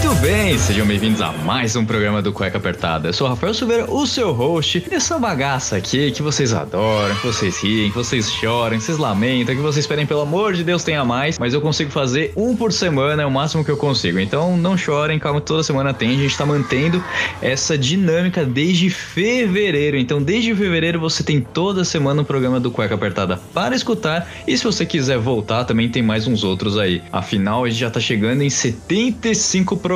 Muito bem, sejam bem-vindos a mais um programa do Cueca Apertada. Eu sou o Rafael Silveira, o seu host dessa bagaça aqui que vocês adoram, que vocês riem, que vocês choram, que vocês lamentam, que vocês esperem, pelo amor de Deus, tenha mais, mas eu consigo fazer um por semana, é o máximo que eu consigo. Então não chorem, calma, toda semana tem, a gente tá mantendo essa dinâmica desde fevereiro. Então, desde fevereiro você tem toda semana um programa do Cueca Apertada para escutar. E se você quiser voltar, também tem mais uns outros aí. Afinal, a gente já tá chegando em 75 programas.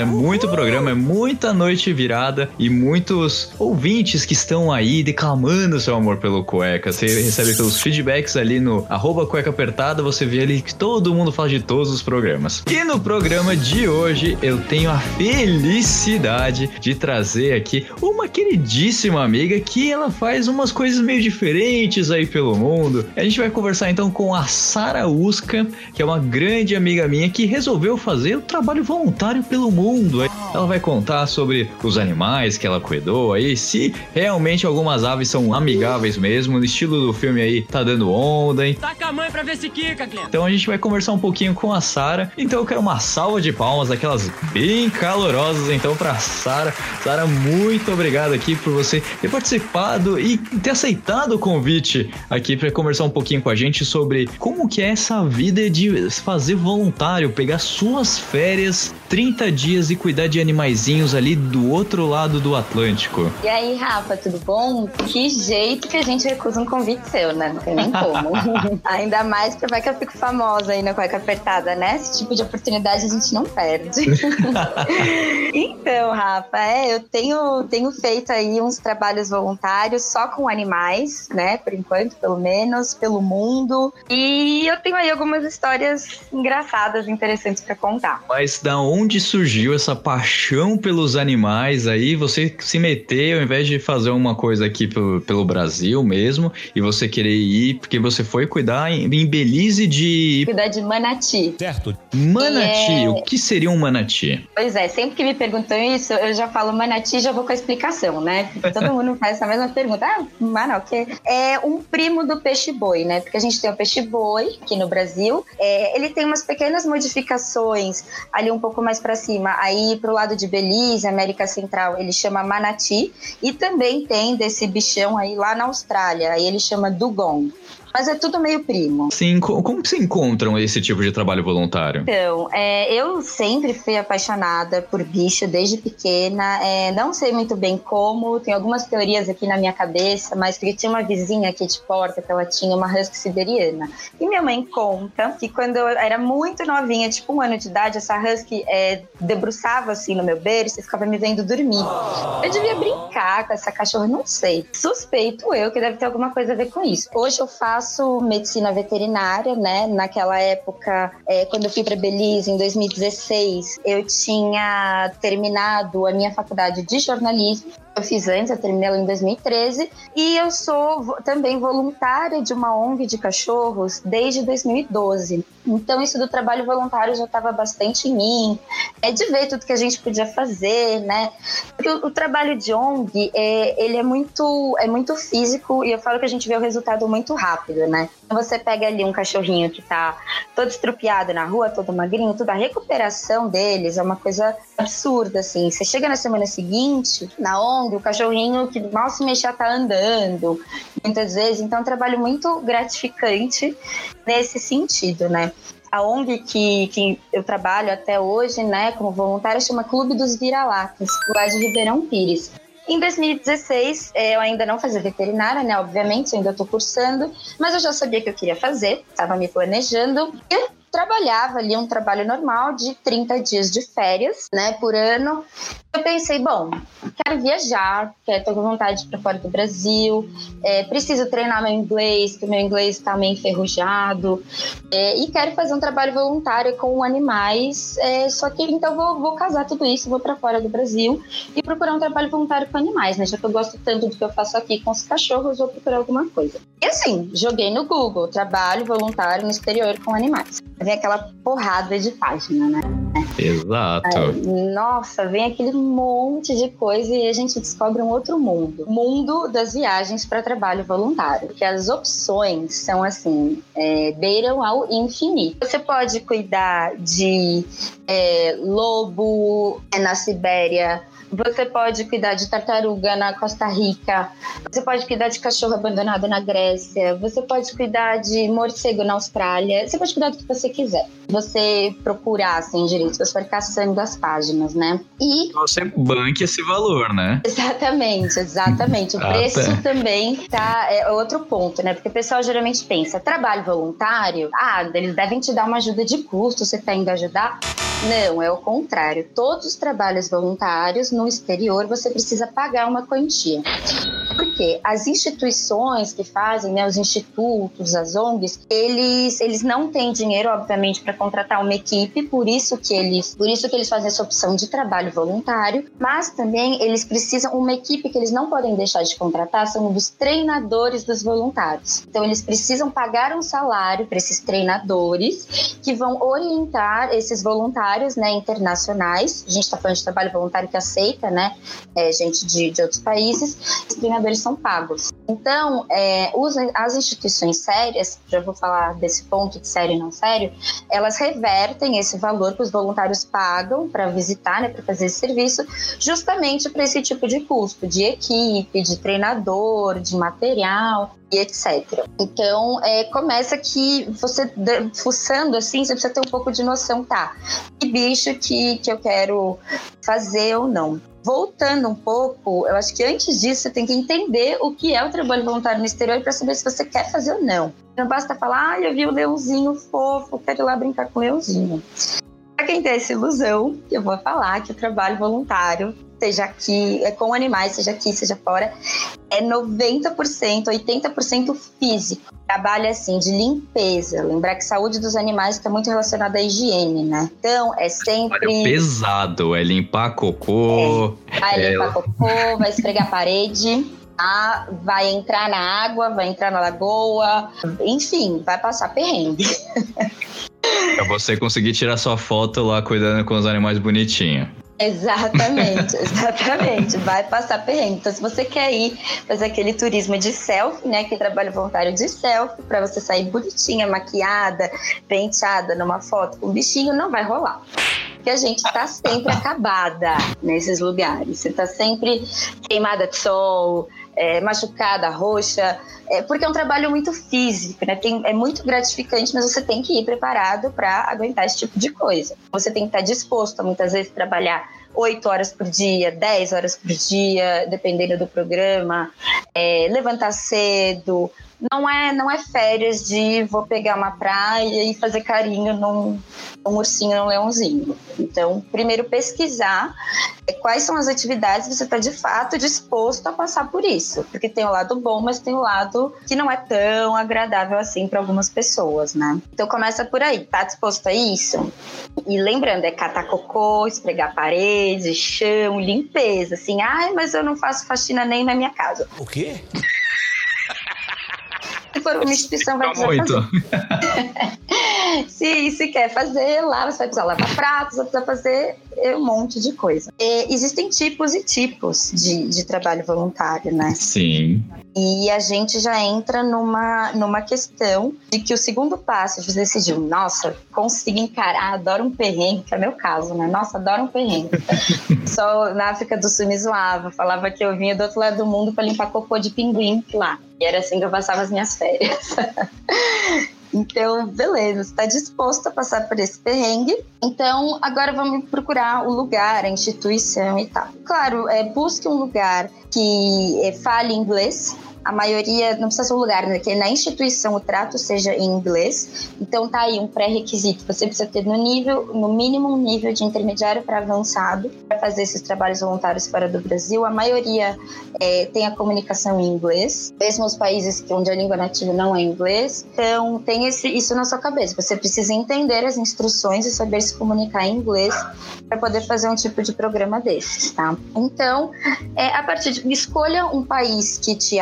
É muito programa, é muita noite virada e muitos ouvintes que estão aí declamando seu amor pelo cueca. Você recebe pelos feedbacks ali no arroba cueca apertada, você vê ali que todo mundo fala de todos os programas. E no programa de hoje eu tenho a felicidade de trazer aqui uma queridíssima amiga que ela faz umas coisas meio diferentes aí pelo mundo. A gente vai conversar então com a Sara Usca, que é uma grande amiga minha que resolveu fazer o trabalho voluntário pelo mundo. Ela vai contar sobre os animais que ela cuidou aí, se realmente algumas aves são amigáveis mesmo, no estilo do filme aí tá dando onda, hein? Taca a mãe pra ver se quica, Clem. Então a gente vai conversar um pouquinho com a Sara. Então eu quero uma salva de palmas, aquelas bem calorosas então pra Sara. Sara, muito obrigado aqui por você ter participado e ter aceitado o convite aqui para conversar um pouquinho com a gente sobre como que é essa vida de fazer voluntário, pegar suas férias 30 dias e cuidar de animaizinhos ali do outro lado do Atlântico. E aí, Rafa, tudo bom? Que jeito que a gente recusa um convite seu, né? Não tem nem como. Ainda mais que vai que eu fico famosa aí na cueca apertada, né? Esse tipo de oportunidade a gente não perde. então, Rafa, é, eu tenho, tenho feito aí uns trabalhos voluntários só com animais, né? Por enquanto, pelo menos, pelo mundo. E eu tenho aí algumas histórias engraçadas, interessantes para contar. Mas da onde surgiu essa paixão pelos animais aí? Você se meter ao invés de fazer uma coisa aqui pelo, pelo Brasil mesmo e você querer ir porque você foi cuidar em, em Belize de. Cuidar de manati. Certo. Manati. É... O que seria um manati? Pois é, sempre que me perguntam isso, eu já falo manati e já vou com a explicação, né? Porque todo mundo faz essa mesma pergunta. Ah, mano, o quê? É um primo do peixe-boi, né? Porque a gente tem o peixe-boi aqui no Brasil. É, ele tem umas pequenas modificações ali um pouco mais para cima. Aí pro lado de Belize, América Central, ele chama manati. E também tem desse bichão aí lá na Austrália. Aí ele chama dugong. Mas é tudo meio primo. Sim, como se encontram esse tipo de trabalho voluntário? Então, é, eu sempre fui apaixonada por bicho desde pequena. É, não sei muito bem como, tem algumas teorias aqui na minha cabeça, mas porque tinha uma vizinha aqui de porta que ela tinha uma husky siberiana. E minha mãe conta que quando eu era muito novinha, tipo um ano de idade, essa husky é, debruçava assim no meu berço e ficava me vendo dormir. Eu devia brincar com essa cachorra, não sei. Suspeito eu que deve ter alguma coisa a ver com isso. Hoje eu faço faço medicina veterinária, né? Naquela época, é, quando eu fui para Belize, em 2016, eu tinha terminado a minha faculdade de jornalismo. Eu fiz antes, eu terminei ela em 2013. E eu sou também voluntária de uma ONG de cachorros desde 2012. Então, isso do trabalho voluntário já estava bastante em mim. É de ver tudo que a gente podia fazer, né? Porque o, o trabalho de ONG, é, ele é muito, é muito físico e eu falo que a gente vê o resultado muito rápido, né? Você pega ali um cachorrinho que tá todo estrupiado na rua, todo magrinho, tudo, a recuperação deles é uma coisa absurda, assim. Você chega na semana seguinte, na ONG, o cachorrinho que mal se mexer tá andando, muitas vezes. Então, é um trabalho muito gratificante nesse sentido, né? A ONG que, que eu trabalho até hoje, né, como voluntária, chama Clube dos Vira-Latas, lá de Ribeirão Pires. Em 2016, eu ainda não fazia veterinária, né? Obviamente, ainda estou cursando, mas eu já sabia que eu queria fazer, estava me planejando. E trabalhava ali um trabalho normal de 30 dias de férias, né, por ano. Eu pensei, bom, quero viajar, quero ter vontade para fora do Brasil, é, preciso treinar meu inglês, que meu inglês está meio enferrujado, é, e quero fazer um trabalho voluntário com animais. É, só que então vou, vou casar tudo isso, vou para fora do Brasil e procurar um trabalho voluntário com animais, né? Já que eu gosto tanto do que eu faço aqui com os cachorros, vou procurar alguma coisa. E assim, joguei no Google, trabalho voluntário no exterior com animais. Vem aquela porrada de página, né? Exato. Aí, nossa, vem aquele monte de coisa e a gente descobre um outro mundo. Mundo das viagens para trabalho voluntário. Porque as opções são assim, é, beiram ao infinito. Você pode cuidar de é, lobo é, na Sibéria, você pode cuidar de tartaruga na Costa Rica. Você pode cuidar de cachorro abandonado na Grécia. Você pode cuidar de morcego na Austrália. Você pode cuidar do que você quiser. Você procurar, assim, direito. Você vai caçando as páginas, né? E... Você banque esse valor, né? Exatamente, exatamente. O ah, preço tá. também tá... É outro ponto, né? Porque o pessoal geralmente pensa, trabalho voluntário? Ah, eles devem te dar uma ajuda de custo. Você tá indo ajudar? Não, é o contrário. Todos os trabalhos voluntários no exterior você precisa pagar uma quantia. Porque as instituições que fazem, né, os institutos, as ONGs, eles, eles não têm dinheiro, obviamente, para contratar uma equipe, por isso que eles, por isso que eles fazem essa opção de trabalho voluntário, mas também eles precisam uma equipe que eles não podem deixar de contratar, são dos treinadores dos voluntários. Então eles precisam pagar um salário para esses treinadores que vão orientar esses voluntários, né, internacionais. A gente está falando de trabalho voluntário que aceita, né, é, gente de, de outros países. Os treinadores são pagos. Então, é, os, as instituições sérias, já vou falar desse ponto de sério e não sério, elas revertem esse valor que os voluntários pagam para visitar, né, para fazer esse serviço, justamente para esse tipo de custo, de equipe, de treinador, de material e etc. Então, é, começa que você, fuçando assim, você precisa ter um pouco de noção, tá? Que bicho que, que eu quero fazer ou não voltando um pouco, eu acho que antes disso você tem que entender o que é o trabalho voluntário no exterior para saber se você quer fazer ou não. Não basta falar, ah, eu vi o um leãozinho fofo, quero ir lá brincar com o leãozinho. Para quem tem essa ilusão, eu vou falar que o trabalho voluntário, seja aqui, é com animais, seja aqui, seja fora, é 90%, 80% físico. Trabalho assim de limpeza. Lembrar que saúde dos animais está muito relacionada à higiene, né? Então é sempre. Trabalho pesado, é limpar cocô. É. Vai é... limpar cocô, vai esfregar a parede. Ah, vai entrar na água, vai entrar na lagoa, enfim, vai passar perrengue. Pra você conseguir tirar sua foto lá cuidando com os animais bonitinhos. Exatamente, exatamente. Vai passar perrengue. Então, se você quer ir fazer aquele turismo de selfie, né? Que trabalho voluntário de selfie, para você sair bonitinha, maquiada, penteada numa foto com bichinho, não vai rolar porque a gente está sempre acabada nesses lugares. Você está sempre queimada de sol, é, machucada, roxa, é, porque é um trabalho muito físico, né? Tem, é muito gratificante, mas você tem que ir preparado para aguentar esse tipo de coisa. Você tem que estar disposto a muitas vezes trabalhar 8 horas por dia, 10 horas por dia, dependendo do programa, é, levantar cedo, não é, não é férias de vou pegar uma praia e fazer carinho num, num ursinho, num leãozinho. Então, primeiro pesquisar é, quais são as atividades que você está de fato disposto a passar por isso. Porque tem o lado bom, mas tem o lado que não é tão agradável assim para algumas pessoas, né? Então começa por aí, tá disposto a isso? E lembrando, é catar cocô, esfregar parede, chão, limpeza, assim, ai, mas eu não faço faxina nem na minha casa. O quê? For uma instituição, muito. fazer. se, se quer fazer, lá você vai precisar lavar pratos, vai precisar fazer um monte de coisa. E existem tipos e tipos de, de trabalho voluntário, né? Sim. E a gente já entra numa, numa questão de que o segundo passo de decidir, nossa, consigo encarar, adoro um perrengue, que é meu caso, né? Nossa, adoro um perrengue. Só na África do Sul me zoava, falava que eu vinha do outro lado do mundo para limpar cocô de pinguim lá. E era assim que eu passava as minhas férias. Então, beleza, está disposto a passar por esse perrengue. Então, agora vamos procurar o lugar, a instituição e tal. Claro, é, busque um lugar que é, fale inglês, a maioria, não precisa ser um lugar, né? Que na instituição o trato seja em inglês. Então tá aí um pré-requisito. Você precisa ter no nível, no mínimo um nível de intermediário para avançado para fazer esses trabalhos voluntários fora do Brasil. A maioria é, tem a comunicação em inglês, mesmo os países onde a língua nativa não é inglês. Então tem esse, isso na sua cabeça. Você precisa entender as instruções e saber se comunicar em inglês para poder fazer um tipo de programa desses, tá? Então, é, a partir de escolha um país que te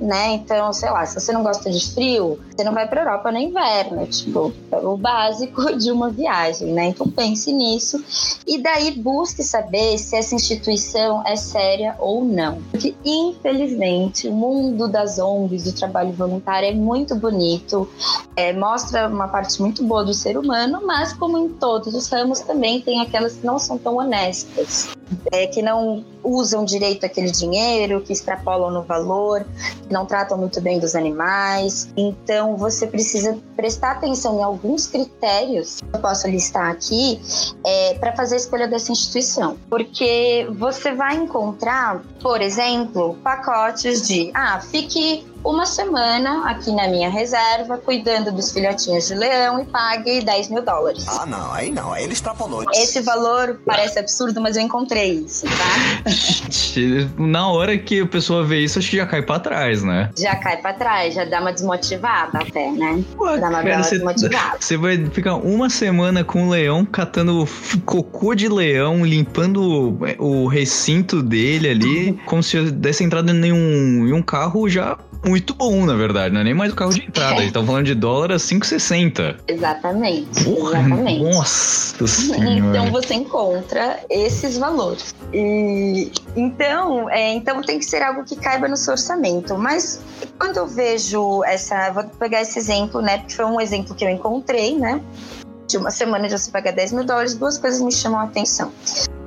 né? Então, sei lá, se você não gosta de frio, você não vai para Europa no inverno, tipo, é o básico de uma viagem, né? Então pense nisso e daí busque saber se essa instituição é séria ou não. Porque infelizmente, o mundo das ONGs, do trabalho voluntário é muito bonito, é, mostra uma parte muito boa do ser humano, mas como em todos os ramos também tem aquelas que não são tão honestas é, que não usam direito aquele dinheiro, que extrapolam no valor, que não tratam muito bem dos animais. Então você precisa prestar atenção em alguns critérios que eu posso listar aqui é, para fazer a escolha dessa instituição. Porque você vai encontrar, por exemplo, pacotes de ah, fique uma semana aqui na minha reserva, cuidando dos filhotinhos de leão e pague 10 mil dólares. Ah, não, aí não, aí ele extrapolou. Esse valor parece absurdo, mas eu encontrei isso, tá? Na hora que a pessoa vê isso, acho que já cai pra trás, né? Já cai pra trás, já dá uma desmotivada até, né? Ué, dá uma cara, você, desmotivada. você vai ficar uma semana com o leão, catando cocô de leão, limpando o recinto dele ali, como se desse entrada em um, em um carro já muito bom, na verdade. Não é nem mais o carro de entrada. Eles estão falando de dólar a 5,60. Exatamente, Porra, exatamente. Nossa senhora. Então você encontra esses valores. E, então, é, então tem que ser algo que caiba no seu orçamento. Mas quando eu vejo essa, vou pegar esse exemplo, né? Porque foi um exemplo que eu encontrei, né? De uma semana de você pagar 10 mil dólares, duas coisas me chamam a atenção.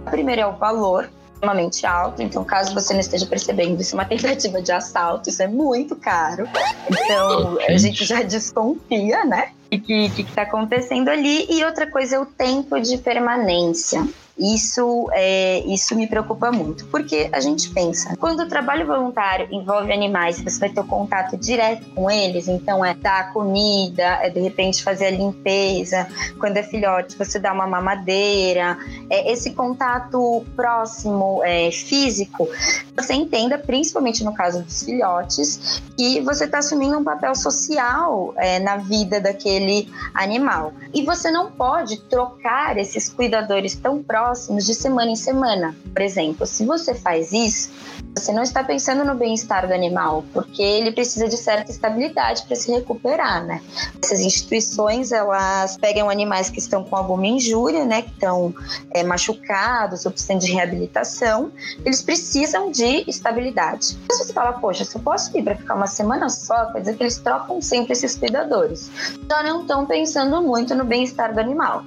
A primeira é o valor, extremamente alto. Então, caso você não esteja percebendo, isso é uma tentativa de assalto, isso é muito caro. Então, a gente já desconfia, né? O que está acontecendo ali. E outra coisa é o tempo de permanência. Isso, é, isso me preocupa muito, porque a gente pensa, quando o trabalho voluntário envolve animais, você vai ter o contato direto com eles, então é dar comida, é de repente fazer a limpeza, quando é filhote, você dá uma mamadeira, é, esse contato próximo, é, físico, você entenda, principalmente no caso dos filhotes, que você está assumindo um papel social é, na vida daquele animal. E você não pode trocar esses cuidadores tão próximos de semana em semana. Por exemplo, se você faz isso, você não está pensando no bem-estar do animal, porque ele precisa de certa estabilidade para se recuperar, né? Essas instituições, elas pegam animais que estão com alguma injúria, né? Que estão é, machucados ou precisando de reabilitação, eles precisam de estabilidade. Mas você fala, poxa, se eu posso ir para ficar uma semana só, quer dizer que eles trocam sempre esses cuidadores. Já não estão pensando muito no bem-estar do animal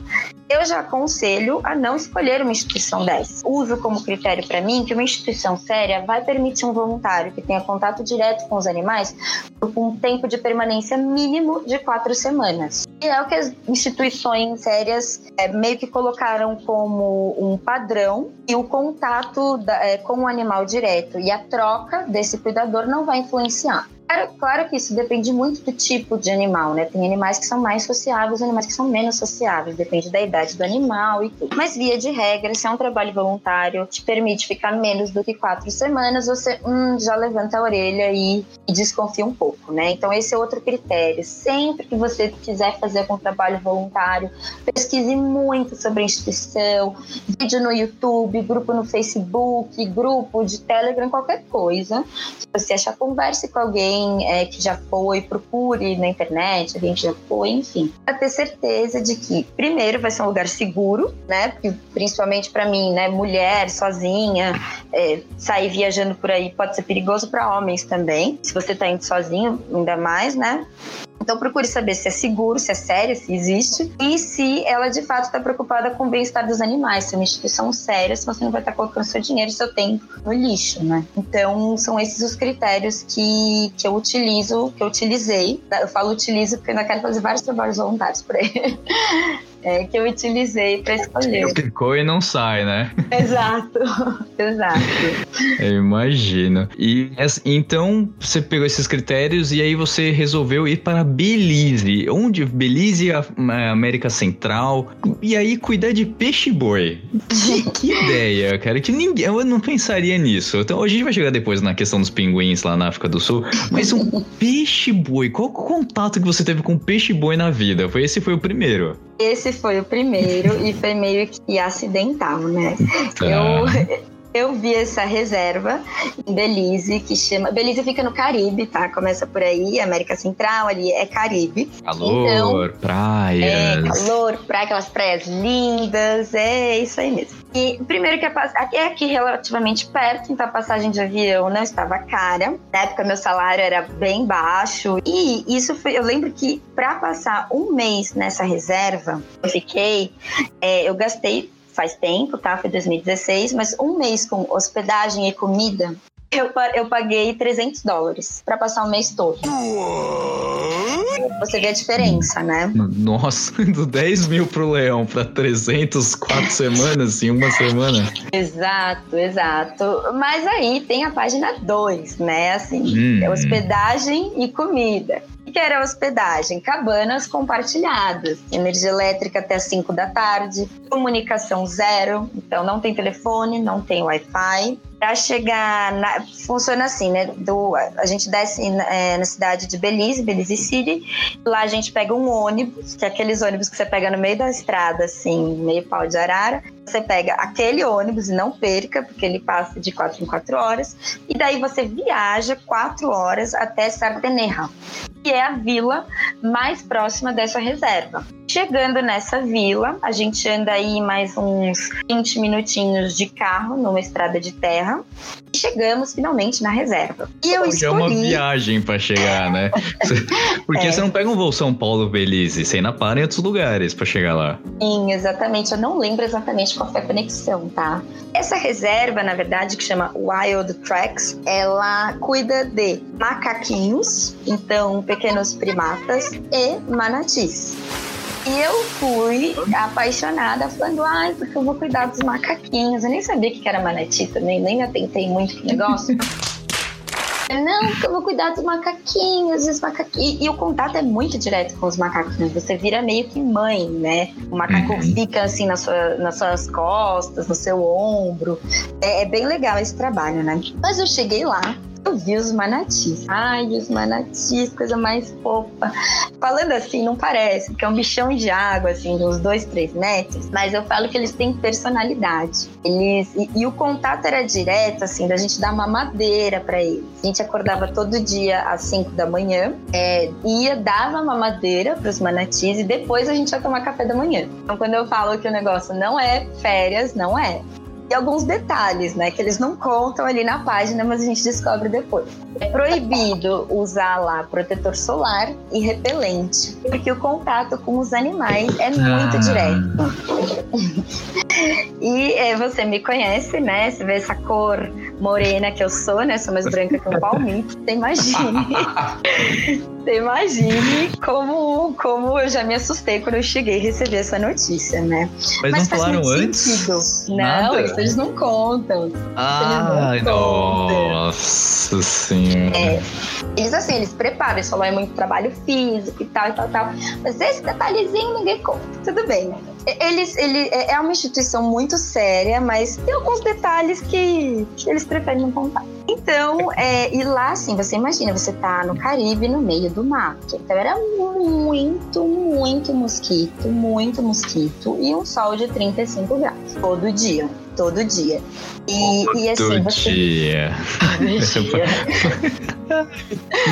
eu já aconselho a não escolher uma instituição dessa. Uso como critério para mim que uma instituição séria vai permitir um voluntário que tenha contato direto com os animais por um tempo de permanência mínimo de quatro semanas. E é o que as instituições sérias é, meio que colocaram como um padrão e o contato da, é, com o animal direto e a troca desse cuidador não vai influenciar. Claro, claro, que isso depende muito do tipo de animal, né? Tem animais que são mais sociáveis, animais que são menos sociáveis, depende da idade do animal e tudo. Mas, via de regra, se é um trabalho voluntário, te permite ficar menos do que quatro semanas, você hum, já levanta a orelha e, e desconfia um pouco, né? Então, esse é outro critério. Sempre que você quiser fazer algum trabalho voluntário, pesquise muito sobre a instituição, vídeo no YouTube, grupo no Facebook, grupo de Telegram, qualquer coisa. Se você achar, converse com alguém é, que já foi, procure na internet, alguém que já foi, enfim, para ter certeza de que, primeiro, vai ser um lugar seguro, né? Porque, principalmente para mim, né, mulher, sozinha, é, sair viajando por aí pode ser perigoso para homens também. Se você tá indo sozinho, ainda mais, né? Então procure saber se é seguro, se é sério, se existe e se ela de fato está preocupada com o bem-estar dos animais. Se é uma instituição séria, se você não vai estar colocando seu dinheiro e seu tempo no lixo, né? Então são esses os critérios que, que eu utilizo, que eu utilizei. Eu falo utilizo porque eu ainda quero fazer vários trabalhos voluntários por aí. é, que eu utilizei para escolher. Clicou e não sai, né? Exato, exato. Eu imagino. E então você pegou esses critérios e aí você resolveu ir para Belize. Onde? Belize, a- a América Central. E aí cuidar de peixe-boi. Que, que ideia, cara. Que ninguém. Eu não pensaria nisso. Então a gente vai chegar depois na questão dos pinguins lá na África do Sul. Mas um peixe-boi. Qual o contato que você teve com peixe-boi na vida? Foi esse foi o primeiro. Esse foi o primeiro e foi meio que acidental, né? Tá. Eu, eu vi essa reserva em Belize, que chama. Belize fica no Caribe, tá? Começa por aí, América Central, ali é Caribe. Calor, É, praias. calor, praia, aquelas praias lindas, é isso aí mesmo. E primeiro que a é aqui relativamente perto, então a passagem de avião não estava cara. Na época meu salário era bem baixo e isso foi, eu lembro que para passar um mês nessa reserva, eu fiquei, é, eu gastei faz tempo, tá? Foi 2016, mas um mês com hospedagem e comida, eu, eu paguei 300 dólares para passar o mês todo. Você vê a diferença, né? Nossa, do 10 mil pro leão pra 300, quatro semanas em uma semana. Exato, exato. Mas aí tem a página 2, né? Assim, Hum. é hospedagem e comida. Que era hospedagem? Cabanas compartilhadas, energia elétrica até as 5 da tarde, comunicação zero, então não tem telefone, não tem Wi-Fi. Para chegar, na- funciona assim, né? Do, a gente desce é, na cidade de Belize, Belize City. Lá a gente pega um ônibus, que é aqueles ônibus que você pega no meio da estrada, assim, meio pau de arara. Você pega aquele ônibus e não perca, porque ele passa de quatro em quatro horas. E daí você viaja quatro horas até Sardenerra, que é a vila mais próxima dessa reserva. Chegando nessa vila, a gente anda aí mais uns 20 minutinhos de carro numa estrada de terra. E chegamos finalmente na reserva. E eu Hoje é uma escolhi. viagem pra chegar, né? Porque É. você não pega um voo São Paulo-Belize, você ainda para em outros lugares pra chegar lá. Sim, exatamente. Eu não lembro exatamente qual foi a conexão, tá? Essa reserva, na verdade, que chama Wild Tracks, ela cuida de macaquinhos, então pequenos primatas e manatis. E eu fui apaixonada, falando, ai, porque eu vou cuidar dos macaquinhos. Eu nem sabia o que era manati também, nem atentei muito pro negócio. Não, porque eu vou cuidar dos macaquinhos, os macaquinhos. E, e o contato é muito direto com os macaquinhos. Você vira meio que mãe, né? O macaco Uhum. fica assim na sua- nas suas costas, no seu ombro. É, é bem legal esse trabalho, né? Mas eu cheguei lá. Eu vi os manatis. Ai, os manatis, coisa mais fofa. Falando assim, não parece, porque é um bichão de água, assim, de uns dois, três metros. Mas eu falo que eles têm personalidade. Eles e, e o contato era direto, assim, da gente dar uma madeira para eles. A gente acordava todo dia às 5 da manhã, é, ia, dava uma madeira para os manatis e depois a gente ia tomar café da manhã. Então, quando eu falo que o negócio não é férias, não é. E alguns detalhes, né, que eles não contam ali na página, mas a gente descobre depois. É proibido usar lá protetor solar e repelente, porque o contato com os animais é muito Ah. direto. E é, você me conhece, né? Você vê essa cor morena que eu sou, né? Sou mais branca que um palmito. Você imagine. Você imagine como, como eu já me assustei quando eu cheguei e recebi essa notícia, né? Mas, não faz falaram antes? sentido. Nada? Não, isso eles não contam. Eles não contam. nossa senhora. É. Eles assim, eles preparam, eles falam é muito trabalho físico e tal e tal e tal. Mas esse detalhezinho ninguém conta. Tudo bem. Eles, ele é é uma instituição muito séria, mas tem alguns detalhes que, eles preferem não contar. Então, é, e lá, assim, você imagina, você tá no Caribe, no meio do mato. Então era muito, muito mosquito, muito mosquito. E um sol de 35 graus. Todo dia. Todo dia. E, e assim, Todo você. dia. Todo dia.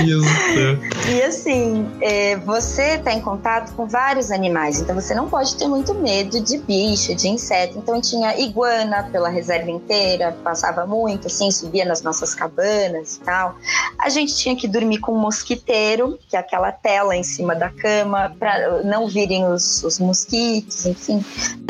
Isso. E assim, é, você está em contato com vários animais, então você não pode ter muito medo de bicho, de inseto. Então tinha iguana pela reserva inteira, passava muito, assim, subia nas nossas cabanas e tal. A gente tinha que dormir com um mosquiteiro, que é aquela tela em cima da cama, para não virem os, os mosquitos, enfim.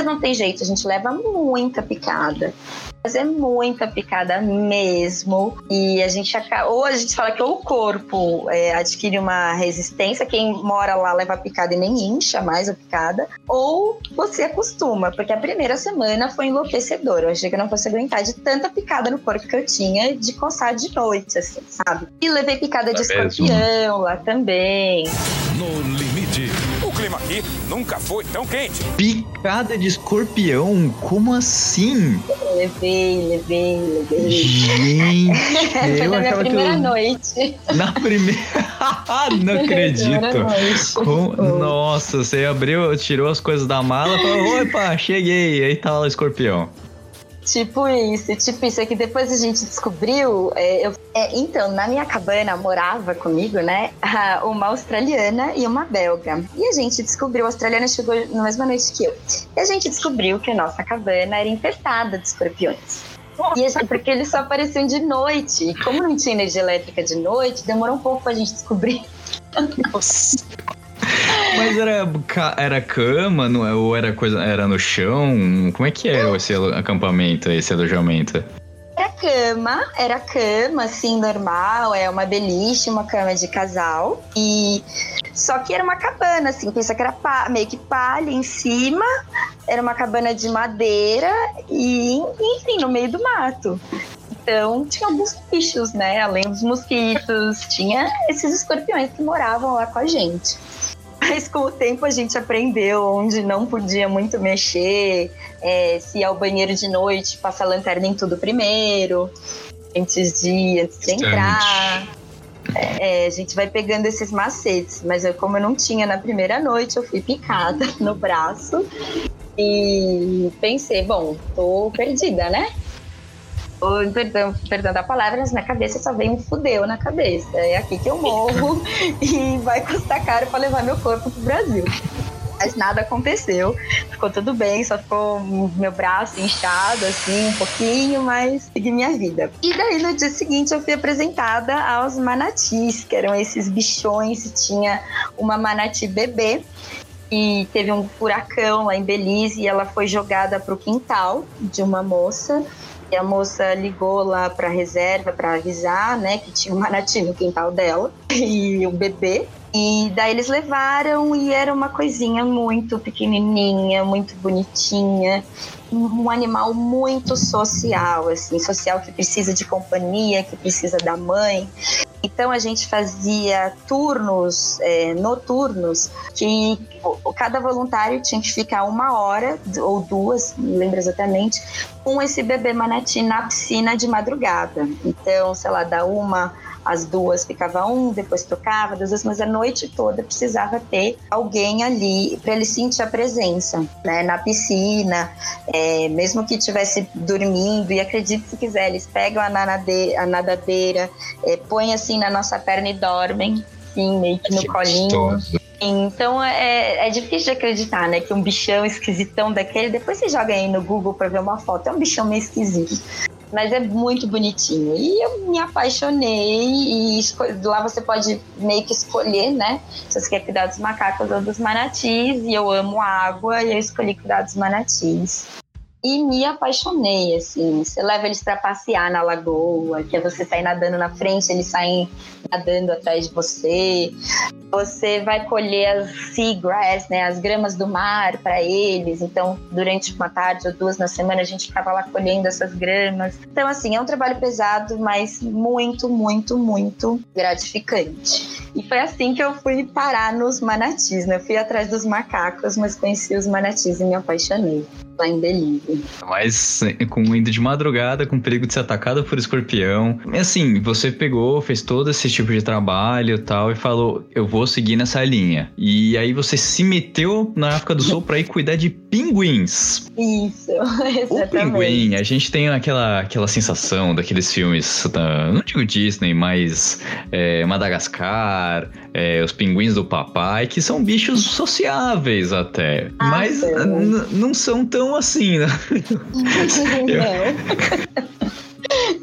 Não tem jeito, a gente leva muita picada, picada. Mas é muita picada mesmo. E a gente acaba, ou a gente fala que o corpo é, adquire uma resistência, quem mora lá leva a picada e nem incha mais a picada, ou você acostuma, porque a primeira semana foi enlouquecedora. Eu achei que eu não fosse aguentar de tanta picada no corpo que eu tinha de coçar de noite, assim, sabe? E levei picada de É mesmo? escorpião lá também. No limite. Clima aqui nunca foi tão quente. Picada de escorpião? Como assim? Levei, levei, levei. Gente, Foi eu na minha primeira eu... noite. Na primeira. Não Primeira acredito. noite. Com-. Nossa, você abriu, tirou as coisas da mala e falou: Opa, cheguei. Aí tá lá o escorpião. Tipo isso, tipo isso. É que depois a gente descobriu. é, eu- é, então, na minha cabana morava comigo, né? Uma australiana e uma belga. E a gente descobriu, a australiana chegou na mesma noite que eu. E a gente descobriu que a nossa cabana era infestada de escorpiões. E porque eles só apareciam de noite. E como não tinha energia elétrica de noite, demorou um pouco pra gente descobrir. Mas era, era cama, não é- ou era coisa. Era no chão? Como é que era esse alo- acampamento, esse alojamento? Era cama, era cama, assim, normal, é uma beliche, uma cama de casal. E só que era uma cabana, assim, pensa que era meio que palha em cima, era uma cabana de madeira e, enfim, no meio do mato. Então tinha alguns bichos, né? Além dos mosquitos, tinha esses escorpiões que moravam lá com a gente. Mas com o tempo a gente aprendeu onde não podia muito mexer, é, se ir ao banheiro de noite, passar lanterna em tudo primeiro, antes de, antes de entrar. É, a gente vai pegando esses macetes, mas eu, como eu não tinha na primeira noite, eu fui picada no braço e pensei, bom, tô perdida, né? Ou, perdão, perdão da palavra, mas na cabeça só vem um fudeu na cabeça. É aqui que eu morro e vai custar caro para levar meu corpo pro Brasil. Mas nada aconteceu, ficou tudo bem, só ficou meu braço inchado, assim, um pouquinho, mas segui minha vida. E daí no dia seguinte eu fui apresentada aos manatis, que eram esses bichões, tinha uma manati bebê, e teve um furacão lá em Belize e ela foi jogada para o quintal de uma moça. E a moça ligou lá para reserva para avisar, né, que tinha um manati no quintal dela e o bebê. E daí eles levaram e era uma coisinha muito pequenininha, muito bonitinha, um um animal muito social, assim, social que precisa de companhia, que precisa da mãe. Então a gente fazia turnos é, noturnos que cada voluntário tinha que ficar uma hora ou duas, não lembro exatamente, com esse bebê manati na piscina de madrugada. Então, sei lá, da uma às duas ficava um, depois trocava, das duas, mas a noite toda precisava ter alguém ali para ele sentir a presença, né, na piscina, é, mesmo que estivesse dormindo, e acredite se quiser, eles pegam a, nanade- a nadadeira, é, põem assim na nossa perna e dormem, sim, meio que no colinho. Então é, é difícil de acreditar, né? Que um bichão esquisitão daquele. Depois você joga aí no Google pra ver uma foto. É um bichão meio esquisito. Mas é muito bonitinho. E eu me apaixonei. E lá você pode meio que escolher, né? Se você quer cuidar dos macacos ou dos manatis. E eu amo água. E eu escolhi cuidar dos manatis. E me apaixonei, assim. Você leva eles pra passear na lagoa, que é você sair nadando na frente, eles saem nadando atrás de você. Você vai colher as seagrass, né, as gramas do mar para eles. Então, durante uma tarde ou duas na semana, a gente ficava lá colhendo essas gramas. Então, assim, é um trabalho pesado, mas muito, muito, muito gratificante. E foi assim que eu fui parar nos manatis, né? Eu fui atrás dos macacos, mas conheci os manatis e me apaixonei lá em Belize. Mas com indo de madrugada, com perigo de ser atacada por escorpião. Assim, você pegou, fez todo esse tipo de trabalho e tal, e falou: eu vou seguir nessa linha. E aí você se meteu na África do Sul pra ir cuidar de pinguins. Isso, O exatamente. pinguim, a gente tem aquela, aquela sensação daqueles filmes, da, não digo Disney, mas é, Madagascar, é, os pinguins do papai, que são bichos sociáveis até. Ah, mas não são tão assim, né? Não.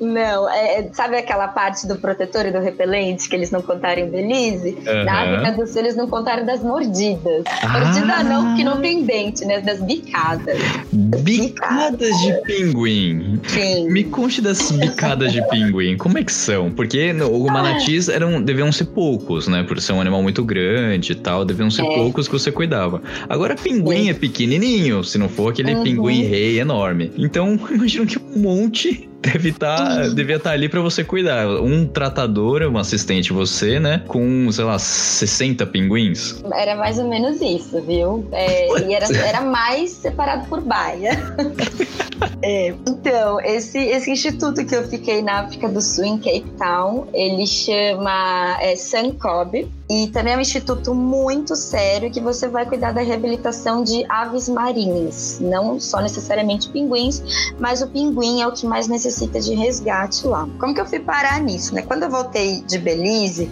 Não, é, é, sabe aquela parte do protetor e do repelente que eles não contaram em Belize? Na Aham. África do Sul eles não contaram das mordidas. Mordida Ah. não, porque não tem dente, né? Das bicadas. Bicadas de pinguim. Sim. Me conte das bicadas de pinguim, como é que são? Porque o manatis eram, deviam ser poucos, né? Por ser um animal muito grande e tal, deviam ser É. poucos que você cuidava. Agora, pinguim é pequenininho, se não for aquele Uhum. pinguim rei enorme. Então, imagino que um monte deve tá, devia estar ali pra você cuidar. Um tratador, um assistente você, né? Com, sei lá, 60 pinguins. Era mais ou menos isso, viu? É, e era, era mais separado por baia. É, então, esse, esse instituto que eu fiquei na África do Sul, em Cape Town, ele chama é, Sankob. E também é um instituto muito sério que você vai cuidar da reabilitação de aves marinhas. Não só necessariamente pinguins, mas o pinguim é o que mais necessita de resgate lá. Como que eu fui parar nisso, né? Quando eu voltei de Belize,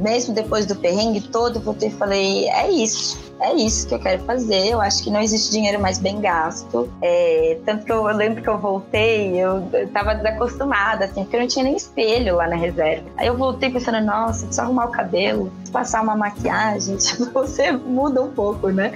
mesmo depois do perrengue todo, voltei e falei, é isso. É isso que eu quero fazer. Eu acho que não existe dinheiro mais bem gasto. É, tanto que eu, eu lembro que eu voltei, eu, eu tava desacostumada, assim, porque eu não tinha nem espelho lá na reserva. Aí eu voltei pensando, nossa, preciso arrumar o cabelo, passar uma maquiagem, tipo, você muda um pouco, né?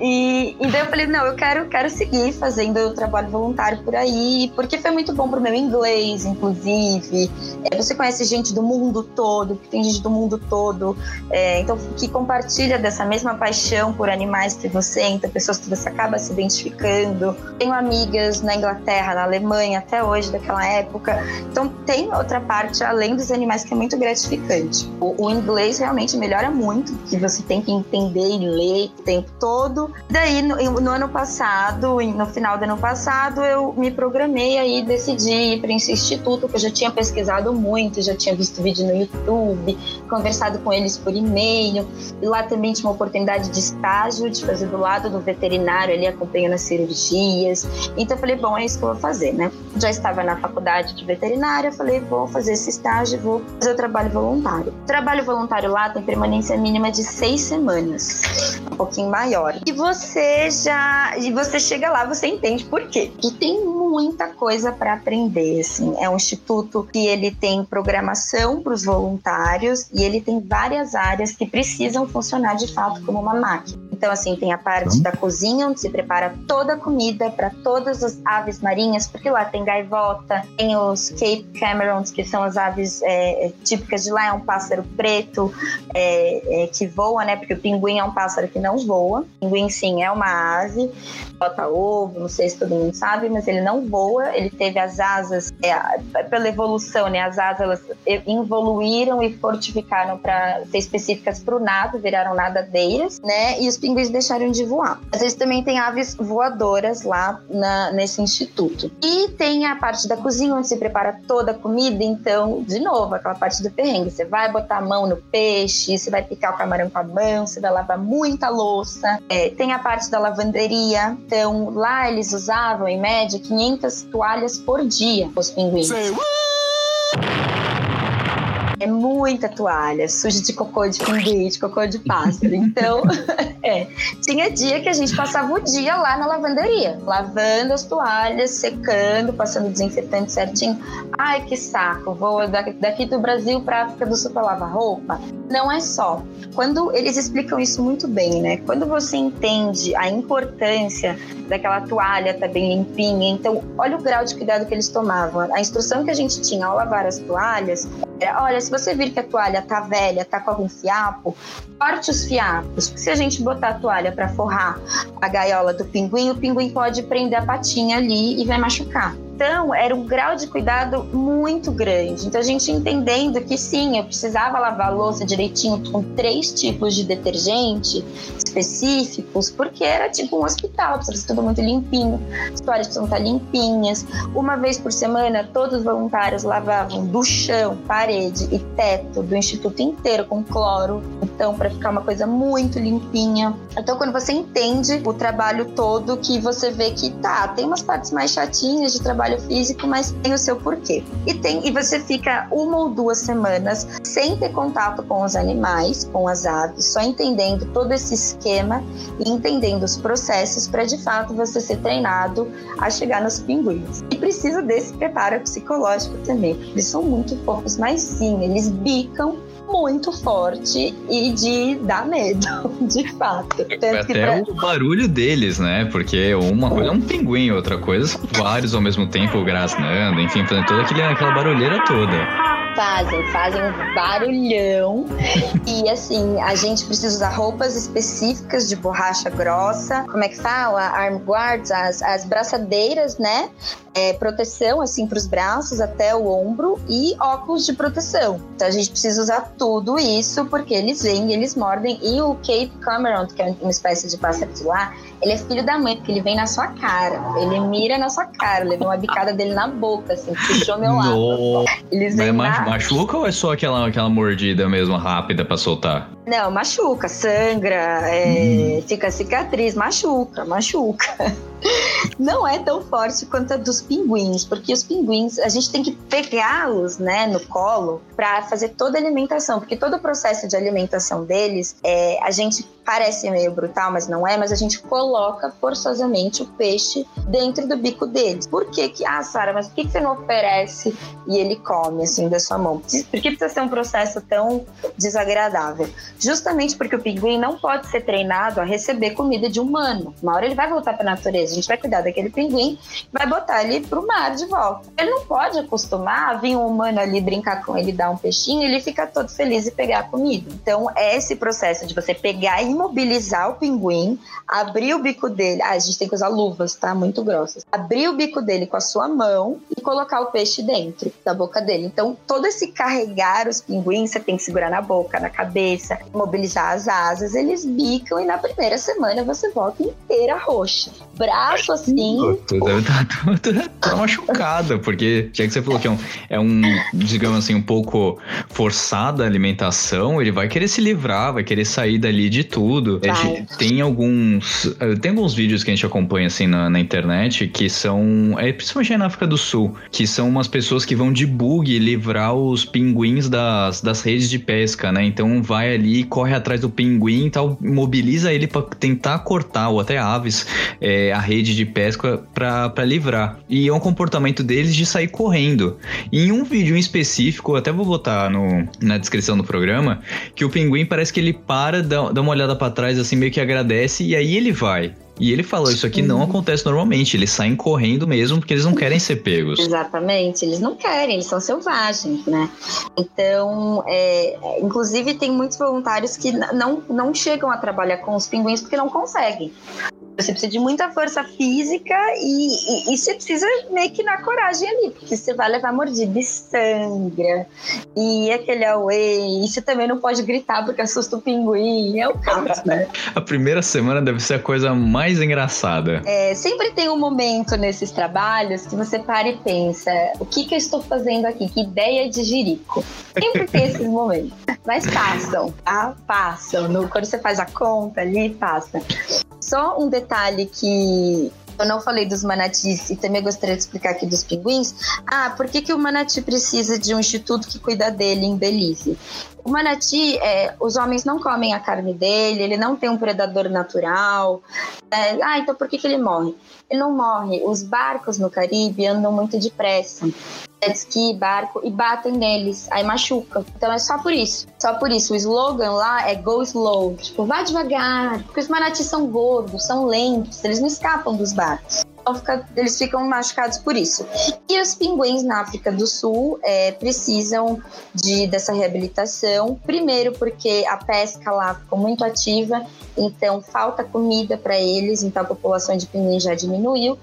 E, e daí eu falei, não, eu quero, quero seguir fazendo trabalho voluntário por aí, porque foi muito bom pro meu inglês, inclusive. É, você conhece gente do mundo todo, porque tem gente do mundo todo, é, então que compartilha dessa mesma paixão por animais que você, então pessoas que você acaba se identificando. Tenho amigas na Inglaterra, na Alemanha, até hoje, daquela época. Então tem outra parte além dos animais que é muito gratificante. O, o inglês realmente melhora muito, porque você tem que entender e ler o tempo todo. Daí, no, no ano passado, no final do ano passado, eu me programei aí decidi ir para esse instituto, que eu já tinha pesquisado muito, já tinha visto vídeo no YouTube, conversado com eles por e-mail. E lá também tinha uma oportunidade de estágio, de fazer do lado do veterinário ali, acompanhando as cirurgias. Então eu falei, bom, é isso que eu vou fazer, né? Já estava na faculdade de veterinária, falei, vou fazer esse estágio, vou fazer o trabalho voluntário. O trabalho voluntário lá tem permanência mínima de seis semanas, um pouquinho maior. E você já, e você chega lá, você entende por quê? E tem muita coisa para aprender, assim. É um instituto que ele tem programação para os voluntários e ele tem várias áreas que precisam funcionar de fato como uma máquina. Então, assim, tem a parte da cozinha, onde se prepara toda a comida para todas as aves marinhas, porque lá tem gaivota, tem os Cape Camerons, que são as aves é, típicas de lá, é um pássaro preto é, é, que voa, né? Porque o pinguim é um pássaro que não voa. O pinguim, sim, é uma ave, bota ovo, não sei se todo mundo sabe, mas ele não voa, ele teve as asas, é, pela evolução, né? As asas elas evoluíram e fortificaram para ser específicas para o nado, viraram nadadeiras, né? E os pinguins deixaram de voar. Às vezes também tem aves voadoras lá na, nesse instituto. E tem a parte da cozinha onde se prepara toda a comida, então, de novo, aquela parte do perrengue. Você vai botar a mão no peixe, você vai picar o camarão com a mão, você vai lavar muita louça. É, tem a parte da lavanderia, então lá eles usavam em média 500 toalhas por dia, os pinguins. É muita toalha, suja de cocô de pinguim, de cocô de pássaro. Então, é. Tinha dia que a gente passava o dia lá na lavanderia, lavando as toalhas, secando, passando desinfetante certinho. Ai, que saco, vou daqui do Brasil para África do Sul para lavar roupa. Não é só. Quando eles explicam isso muito bem, né? Quando você entende a importância daquela toalha tá bem limpinha, então olha o grau de cuidado que eles tomavam. A instrução que a gente tinha ao lavar as toalhas era, olha, se você vir que a toalha tá velha, tá com algum fiapo, corte os fiapos. Se a gente botar a toalha para forrar a gaiola do pinguim, o pinguim pode prender a patinha ali e vai machucar. Então, era um grau de cuidado muito grande. Então, a gente entendendo que sim, eu precisava lavar louça direitinho com três tipos de detergente específicos, porque era tipo um hospital, precisa ser tudo muito limpinho, as toalhas precisam estar limpinhas. Uma vez por semana, todos os voluntários lavavam do chão, parede e teto do instituto inteiro com cloro, então, para ficar uma coisa muito limpinha. Então, quando você entende o trabalho todo, que você vê que tá, tem umas partes mais chatinhas de trabalho trabalho físico, mas tem o seu porquê. E, tem, e você fica uma ou duas semanas sem ter contato com os animais, com as aves, só entendendo todo esse esquema e entendendo os processos para de fato você ser treinado a chegar nos pinguins. E precisa desse preparo psicológico também, eles são muito fofos, mas sim, eles bicam muito forte e de dar medo, de fato. Tanto Até pra... o barulho deles, né? Porque uma coisa é um pinguim, outra coisa são vários ao mesmo tempo grasnando, enfim, fazendo toda aquela barulheira toda. Fazem, fazem um barulhão. e assim, a gente precisa usar roupas específicas de borracha grossa. Como é que fala? Arm guards, as, as braçadeiras, né? É, proteção, assim, para os braços até o ombro e óculos de proteção. Então a gente precisa usar tudo isso porque eles vêm, eles mordem. E o Cape Cameron, que é uma espécie de pássaro de lá, ele é filho da mãe, porque ele vem na sua cara. Ele mira na sua cara. Levou uma bicada dele na boca, assim, puxou meu lado. Eles vêm na... Machuca ou é só aquela, aquela mordida mesmo rápida pra soltar? Não, machuca, sangra, é, hum. fica cicatriz, machuca, machuca. Não é tão forte quanto a dos pinguins, porque os pinguins a gente tem que pegá-los, né, no colo para fazer toda a alimentação, porque todo o processo de alimentação deles, é, a gente parece meio brutal, mas não é, mas a gente coloca forçosamente o peixe dentro do bico deles. Por que que, ah, Sara, mas por que, que você não oferece e ele come assim da sua mão? Por que precisa ser um processo tão desagradável? Justamente porque o pinguim não pode ser treinado a receber comida de humano. Uma hora ele vai voltar para a natureza, a gente vai cuidar daquele pinguim, vai botar ele pro mar de volta. Ele não pode acostumar a vir um humano ali brincar com ele, dar um peixinho, ele fica todo feliz e pegar a comida. Então, é esse processo de você pegar e imobilizar o pinguim, abrir o bico dele. Ah, a gente tem que usar luvas, tá? Muito grossas. Abrir o bico dele com a sua mão e colocar o peixe dentro da boca dele. Então, todo esse carregar os pinguins, você tem que segurar na boca, na cabeça, imobilizar as asas, eles bicam e na primeira semana você volta inteira roxa. Braço assim. Tu deve estar tá, tá machucada, porque já que você falou que é um, é um, digamos assim, um pouco forçada a alimentação, ele vai querer se livrar, vai querer sair dali de tudo tem alguns. Eh, tem alguns vídeos que a gente acompanha assim na, na internet que são. É, principalmente na África do Sul, que são umas pessoas que vão de bug livrar os pinguins das, das redes de pesca, né? Então vai ali, corre atrás do pinguim e tal, mobiliza ele para tentar cortar, ou até aves, é, a rede de pesca para livrar. E é um comportamento deles de sair correndo. E em um vídeo em específico, até vou botar no, na descrição do programa, que o pinguim parece que ele para, dá, dá uma olhada para trás, assim, meio que agradece e aí ele vai. E ele falou, isso aqui não acontece normalmente, eles saem correndo mesmo porque eles não querem ser pegos. Exatamente, eles não querem, eles são selvagens, né? Então, é, inclusive tem muitos voluntários que não, não chegam a trabalhar com os pinguins porque não conseguem. Você precisa de muita força física e, e, e, você precisa meio que na coragem ali, porque você vai levar mordida e sangra. E aquele away, e você também não pode gritar porque assusta o pinguim. É o caos, né? a primeira semana deve ser a coisa mais engraçada. É, sempre tem um momento nesses trabalhos que você para e pensa: o que, que eu estou fazendo aqui? Que ideia de jirico. Sempre tem esses momentos. Mas passam, tá? Passam. No, quando você faz a conta ali, passa. Só um detalhe que eu não falei dos manatis e também gostaria de explicar aqui dos pinguins. Ah, por que, que o manati precisa de um instituto que cuida dele em Belize? O manati, é, os homens não comem a carne dele, ele não tem um predador natural. É, ah, então por que, que ele morre? Ele não morre. Os barcos no Caribe andam muito depressa jet ski, barco e batem neles, aí machuca. Então é só por isso. Só por isso. O slogan lá é go slow. Tipo, vá devagar. Porque os manatis são gordos, são lentos, eles não escapam dos barcos. Fica, eles ficam machucados por isso. E os pinguins na África do Sul é, precisam de, dessa reabilitação. Primeiro, porque a pesca lá ficou muito ativa, então falta comida para eles, então a população de pinguim já diminuiu.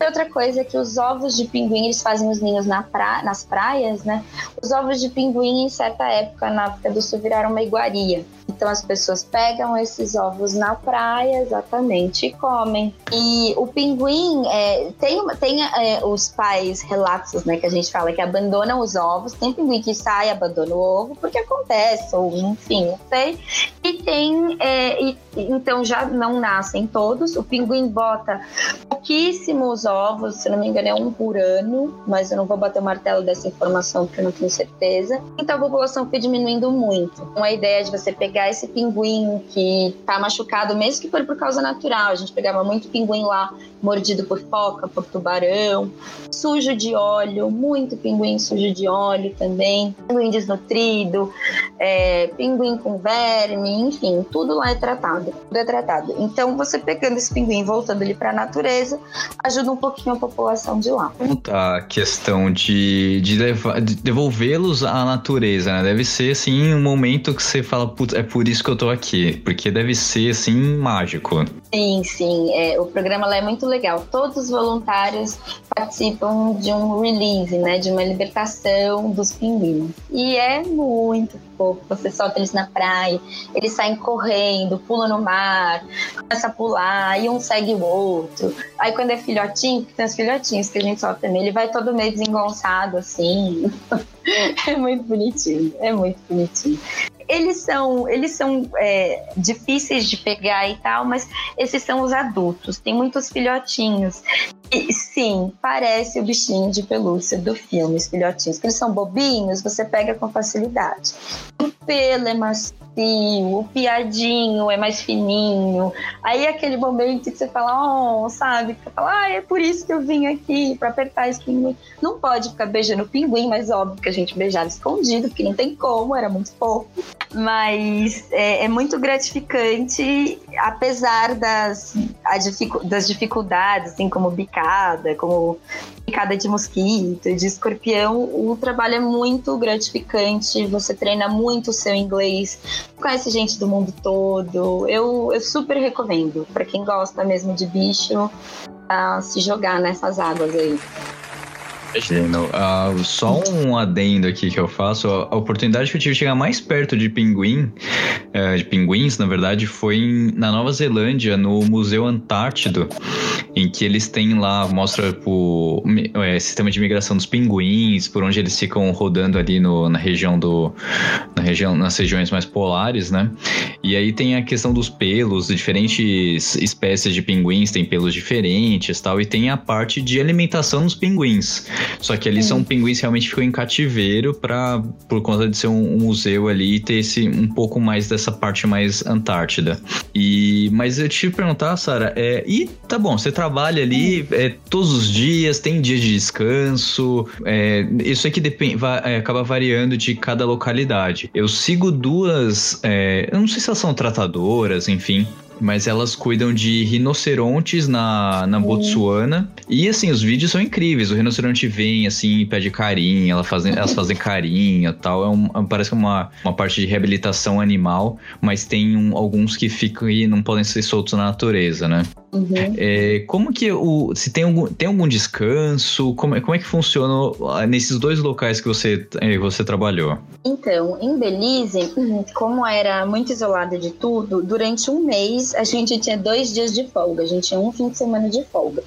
E outra coisa é que os ovos de pinguim eles fazem os ninhos na pra, nas praias, né? Os ovos de pinguim, em certa época na África do Sul, viraram uma iguaria. Então as pessoas pegam esses ovos na praia, exatamente, e comem. E o pinguim é, tem, tem é, os pais relatos, né, que a gente fala que abandonam os ovos. Tem pinguim que sai, abandona o ovo porque acontece, ou enfim, não sei. E tem, é, e, então já não nascem todos. O pinguim bota pouquíssimos ovos, se não me engano é um por ano, mas eu não vou bater o martelo dessa informação porque eu não tenho certeza. Então a população foi diminuindo muito. Então a ideia de você pegar esse pinguim que tá machucado, mesmo que for por causa natural, a gente pegava muito pinguim lá mordido por foca, por tubarão, sujo de óleo, muito pinguim sujo de óleo também, pinguim desnutrido, é, pinguim com verme, enfim, tudo lá é tratado, tudo é tratado. Então você pegando esse pinguim, voltando ele para a natureza, ajuda um pouquinho a população de lá. Como tá a questão de, de, de devolvê-los à natureza, né? Deve ser assim um momento que você fala, putz, é por isso que eu tô aqui, porque deve ser assim mágico. Sim, sim. É, o programa lá é muito legal. Todos os voluntários participam de um release, né? De uma libertação dos pinguins. E é muito fofo. Você solta eles na praia, eles saem correndo, pulam no mar, começa a pular, e um segue o outro. Aí quando é filhotinho, tem os filhotinhos que a gente solta também, ele vai todo meio desengonçado, assim. é muito bonitinho, é muito bonitinho eles são, eles são é, difíceis de pegar e tal, mas esses são os adultos. Tem muitos filhotinhos. Sim, parece o bichinho de pelúcia do filme, os filhotinhos. Que eles são bobinhos, você pega com facilidade. O pelo é macio, o piadinho é mais fininho. Aí aquele momento que você fala, oh, sabe? Você fala, ah, é por isso que eu vim aqui, para apertar esse pinguim. Não pode ficar beijando o pinguim, mas óbvio que a gente beijava escondido, porque não tem como, era muito fofo. Mas é, é muito gratificante, apesar das, dificu das dificuldades, assim, como bicada, como picada de mosquito, de escorpião, o trabalho é muito gratificante, você treina muito o seu inglês, conhece gente do mundo todo. Eu, eu super recomendo, para quem gosta mesmo de bicho, a se jogar nessas águas aí. Imagino. Uh, só um adendo aqui que eu faço. A oportunidade que eu tive de chegar mais perto de pinguim, uh, de pinguins, na verdade, foi em, na Nova Zelândia, no Museu Antártido, em que eles têm lá, mostra o é, sistema de migração dos pinguins, por onde eles ficam rodando ali no, na região do. Na região, nas regiões mais polares, né? E aí tem a questão dos pelos, diferentes espécies de pinguins têm pelos diferentes tal, e tem a parte de alimentação dos pinguins. Só que ali são pinguins que realmente ficam em cativeiro para por conta de ser um, um, museu ali e ter esse um pouco mais dessa parte mais Antártida. E mas eu te perguntar, Sara, é, e tá bom, você trabalha ali é, todos os dias, tem dia de descanso, é, isso aqui depende, vai, é, acaba variando de cada localidade. Eu sigo duas, é, eu não sei se elas são tratadoras, enfim, mas elas cuidam de rinocerontes na, na Botsuana. E assim, os vídeos são incríveis. O rinoceronte vem assim, pede carinho, elas fazem, elas fazem carinho tal. É um, parece que é uma, uma parte de reabilitação animal, mas tem um, alguns que ficam e não podem ser soltos na natureza, né? Uhum. É, como que o. Se tem algum, tem algum descanso? Como, como é que funciona ah, nesses dois locais que você, é, você trabalhou? Então, em Belize, como era muito isolada de tudo, durante um mês a gente tinha dois dias de folga, a gente tinha um fim de semana de folga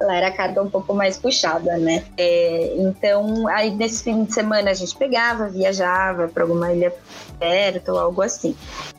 lá era a carga um pouco mais puxada, né? É, então, aí nesse fim de semana a gente pegava, viajava para alguma ilha perto ou algo assim.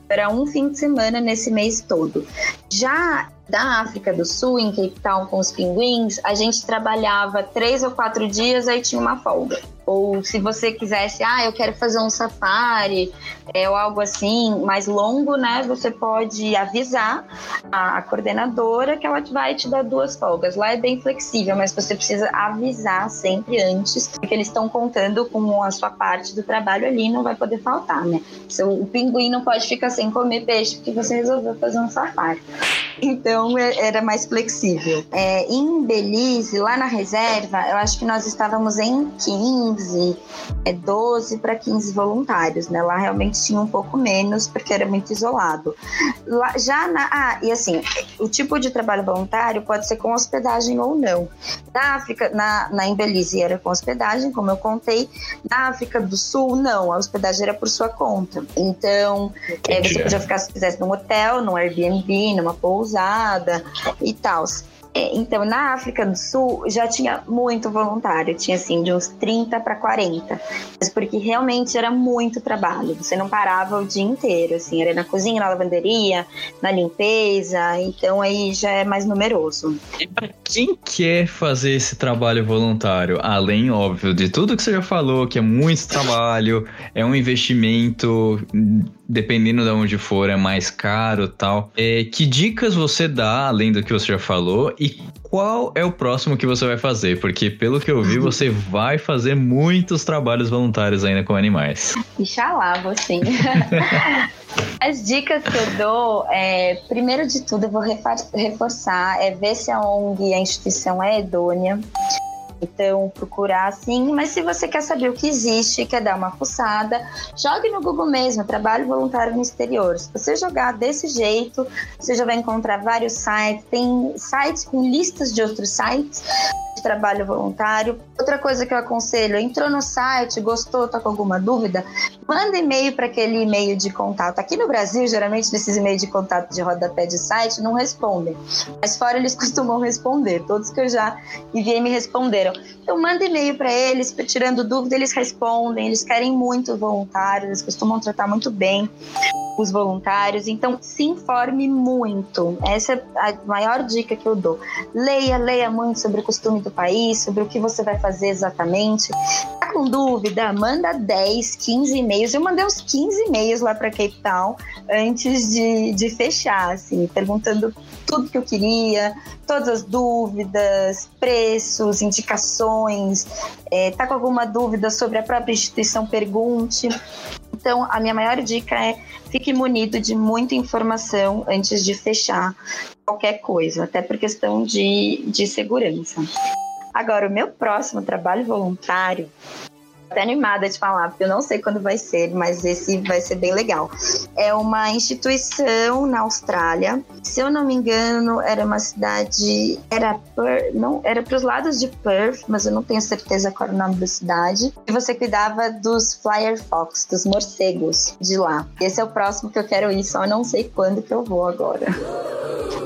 Era um fim de semana nesse mês todo. Já da África do Sul, em Cape Town, com os pinguins, a gente trabalhava três ou quatro dias, aí tinha uma folga. Ou se você quisesse, ah, eu quero fazer um safari, é, ou algo assim, mais longo, né? Você pode avisar a, coordenadora que ela vai te dar duas folgas. Lá é bem flexível, mas você precisa avisar sempre antes, porque eles estão contando com a sua parte do trabalho ali, não vai poder faltar, né? o pinguim não pode ficar sem comer peixe porque você resolveu fazer um safari. Então é, era mais flexível. É, em Belize, lá na reserva, eu acho que nós estávamos em 15, é, 12 para 15 voluntários, né? Lá realmente tinha um pouco menos, porque era muito isolado. Lá, já na. Ah, e assim, o tipo de trabalho voluntário pode ser com hospedagem ou não. Na África, na, na em Belize era com hospedagem, como eu contei. Na África do Sul, não, a hospedagem era por sua conta. Então, é, você podia ficar se quisesse num hotel, num Airbnb, numa pousada e tal. É, então, na África do Sul já tinha muito voluntário, tinha assim de uns 30 para 40. Mas porque realmente era muito trabalho. Você não parava o dia inteiro, assim, era na cozinha, na lavanderia, na limpeza, então aí já é mais numeroso. E para quem quer fazer esse trabalho voluntário, além, óbvio, de tudo que você já falou, que é muito trabalho, é um investimento dependendo de onde for, é mais caro tal. É, que dicas você dá, além do que você já falou, e qual é o próximo que você vai fazer? Porque, pelo que eu vi, você vai fazer muitos trabalhos voluntários ainda com animais. Ixalá, vou sim. As dicas que eu dou, é, primeiro de tudo, eu vou reforçar, é ver se a ONG, a instituição é idônea. Então, procurar sim, mas se você quer saber o que existe, quer dar uma fuçada, jogue no Google mesmo, trabalho voluntário no exterior. Se você jogar desse jeito, você já vai encontrar vários sites, tem sites com listas de outros sites de trabalho voluntário. Outra coisa que eu aconselho, entrou no site, gostou, tá com alguma dúvida, manda e-mail para aquele e-mail de contato. Aqui no Brasil, geralmente nesses e-mails de contato de rodapé de site não respondem, mas fora eles costumam responder. Todos que eu já enviei me responderam. Então manda e-mail para eles, tirando dúvida, eles respondem. Eles querem muito voluntários, eles costumam tratar muito bem os voluntários. Então, se informe muito. Essa é a maior dica que eu dou. Leia, leia muito sobre o costume do país, sobre o que você vai fazer exatamente. Tá com dúvida? Manda 10, 15 e-mails. Eu mandei uns 15 e-mails lá para Cape Town antes de, de fechar, assim, perguntando tudo que eu queria, todas as dúvidas, preços, indicações. É, tá com alguma dúvida sobre a própria instituição? Pergunte. Então, a minha maior dica é fique munido de muita informação antes de fechar qualquer coisa, até por questão de, de segurança. Agora, o meu próximo trabalho voluntário até animada de falar, porque eu não sei quando vai ser, mas esse vai ser bem legal. É uma instituição na Austrália. Se eu não me engano, era uma cidade. Era não, era para os lados de Perth, mas eu não tenho certeza qual era o nome da cidade. E você cuidava dos Flyer Fox, dos morcegos de lá. Esse é o próximo que eu quero ir, só não sei quando que eu vou agora.